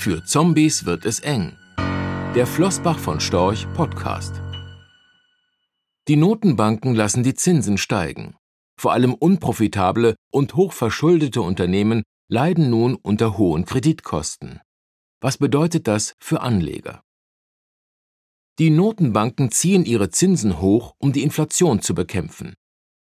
Für Zombies wird es eng. Der Flossbach von Storch Podcast. Die Notenbanken lassen die Zinsen steigen. Vor allem unprofitable und hochverschuldete Unternehmen leiden nun unter hohen Kreditkosten. Was bedeutet das für Anleger? Die Notenbanken ziehen ihre Zinsen hoch, um die Inflation zu bekämpfen.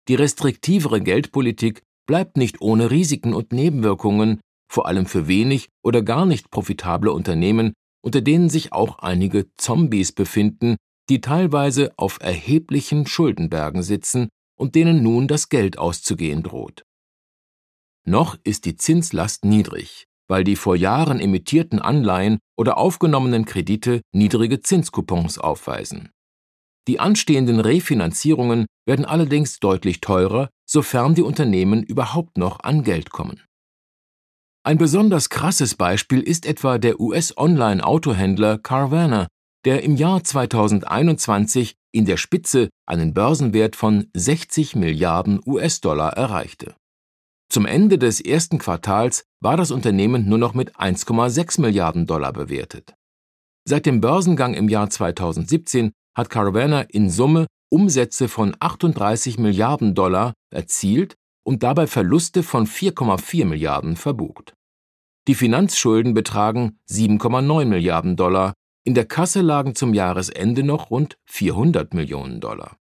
Die restriktivere Geldpolitik bleibt nicht ohne Risiken und Nebenwirkungen, vor allem für wenig oder gar nicht profitable Unternehmen, unter denen sich auch einige Zombies befinden, die teilweise auf erheblichen Schuldenbergen sitzen und denen nun das Geld auszugehen droht. Noch ist die Zinslast niedrig, weil die vor Jahren emittierten Anleihen oder aufgenommenen Kredite niedrige Zinskupons aufweisen. Die anstehenden Refinanzierungen werden allerdings deutlich teurer, sofern die Unternehmen überhaupt noch an Geld kommen. Ein besonders krasses Beispiel ist etwa der US-Online-Autohändler Carvana, der im Jahr 2021 in der Spitze einen Börsenwert von 60 Milliarden US-Dollar erreichte. Zum Ende des ersten Quartals war das Unternehmen nur noch mit 1,6 Milliarden Dollar bewertet. Seit dem Börsengang im Jahr 2017 hat Carvana in Summe Umsätze von 38 Milliarden Dollar erzielt und dabei Verluste von 4,4 Milliarden verbucht. Die Finanzschulden betragen 7,9 Milliarden Dollar, in der Kasse lagen zum Jahresende noch rund 400 Millionen Dollar.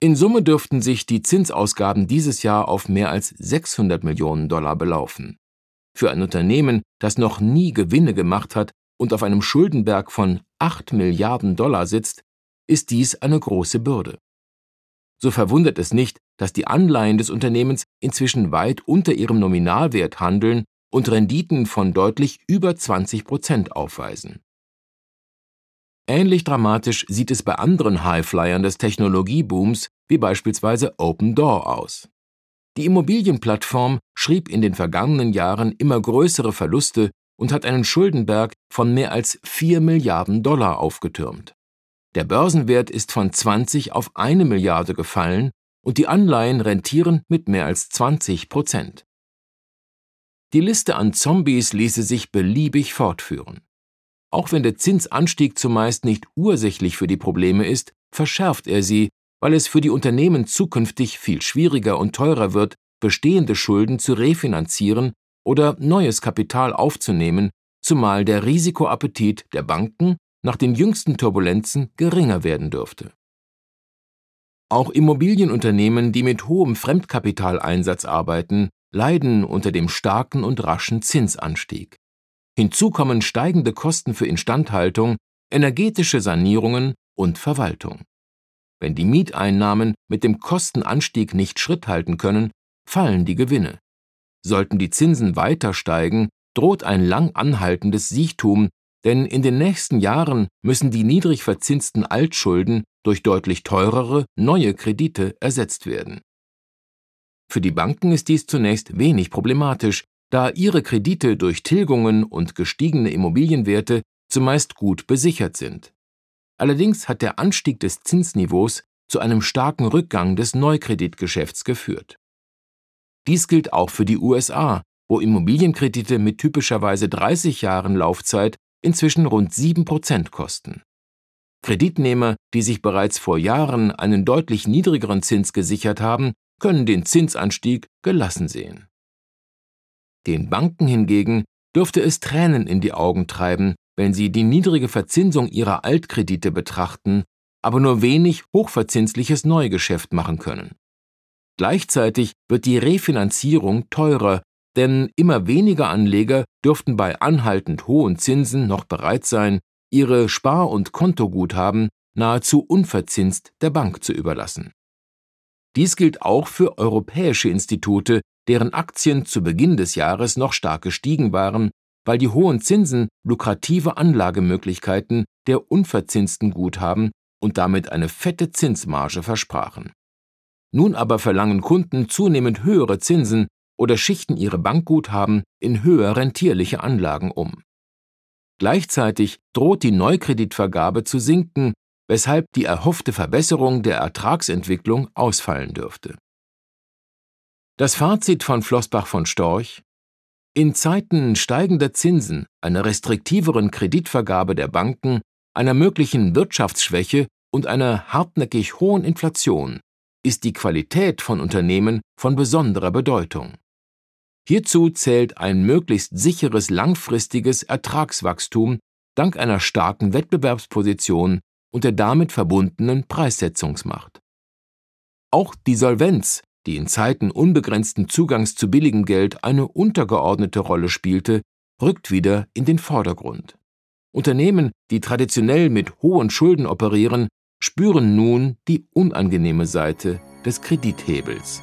In Summe dürften sich die Zinsausgaben dieses Jahr auf mehr als 600 Millionen Dollar belaufen. Für ein Unternehmen, das noch nie Gewinne gemacht hat und auf einem Schuldenberg von 8 Milliarden Dollar sitzt, ist dies eine große Bürde. So verwundert es nicht, dass die Anleihen des Unternehmens inzwischen weit unter ihrem Nominalwert handeln und Renditen von deutlich über 20 Prozent aufweisen. Ähnlich dramatisch sieht es bei anderen Highflyern des Technologiebooms wie beispielsweise Open Door aus. Die Immobilienplattform schrieb in den vergangenen Jahren immer größere Verluste und hat einen Schuldenberg von mehr als 4 Milliarden Dollar aufgetürmt. Der Börsenwert ist von 20 auf eine Milliarde gefallen und die Anleihen rentieren mit mehr als 20 Prozent. Die Liste an Zombies ließe sich beliebig fortführen. Auch wenn der Zinsanstieg zumeist nicht ursächlich für die Probleme ist, verschärft er sie, weil es für die Unternehmen zukünftig viel schwieriger und teurer wird, bestehende Schulden zu refinanzieren oder neues Kapital aufzunehmen, zumal der Risikoappetit der Banken nach den jüngsten Turbulenzen geringer werden dürfte. Auch Immobilienunternehmen, die mit hohem Fremdkapitaleinsatz arbeiten, leiden unter dem starken und raschen Zinsanstieg. Hinzu kommen steigende Kosten für Instandhaltung, energetische Sanierungen und Verwaltung. Wenn die Mieteinnahmen mit dem Kostenanstieg nicht Schritt halten können, fallen die Gewinne. Sollten die Zinsen weiter steigen, droht ein lang anhaltendes Siechtum denn in den nächsten Jahren müssen die niedrig verzinsten Altschulden durch deutlich teurere neue Kredite ersetzt werden. Für die Banken ist dies zunächst wenig problematisch, da ihre Kredite durch Tilgungen und gestiegene Immobilienwerte zumeist gut besichert sind. Allerdings hat der Anstieg des Zinsniveaus zu einem starken Rückgang des Neukreditgeschäfts geführt. Dies gilt auch für die USA, wo Immobilienkredite mit typischerweise 30 Jahren Laufzeit inzwischen rund 7% kosten. Kreditnehmer, die sich bereits vor Jahren einen deutlich niedrigeren Zins gesichert haben, können den Zinsanstieg gelassen sehen. Den Banken hingegen dürfte es Tränen in die Augen treiben, wenn sie die niedrige Verzinsung ihrer Altkredite betrachten, aber nur wenig hochverzinsliches Neugeschäft machen können. Gleichzeitig wird die Refinanzierung teurer denn immer weniger Anleger dürften bei anhaltend hohen Zinsen noch bereit sein, ihre Spar- und Kontoguthaben nahezu unverzinst der Bank zu überlassen. Dies gilt auch für europäische Institute, deren Aktien zu Beginn des Jahres noch stark gestiegen waren, weil die hohen Zinsen lukrative Anlagemöglichkeiten der unverzinsten Guthaben und damit eine fette Zinsmarge versprachen. Nun aber verlangen Kunden zunehmend höhere Zinsen, oder schichten ihre Bankguthaben in höher rentierliche Anlagen um. Gleichzeitig droht die Neukreditvergabe zu sinken, weshalb die erhoffte Verbesserung der Ertragsentwicklung ausfallen dürfte. Das Fazit von Flossbach von Storch In Zeiten steigender Zinsen, einer restriktiveren Kreditvergabe der Banken, einer möglichen Wirtschaftsschwäche und einer hartnäckig hohen Inflation ist die Qualität von Unternehmen von besonderer Bedeutung. Hierzu zählt ein möglichst sicheres langfristiges Ertragswachstum dank einer starken Wettbewerbsposition und der damit verbundenen Preissetzungsmacht. Auch die Solvenz die in Zeiten unbegrenzten Zugangs zu billigem Geld eine untergeordnete Rolle spielte, rückt wieder in den Vordergrund. Unternehmen, die traditionell mit hohen Schulden operieren, spüren nun die unangenehme Seite des Kredithebels.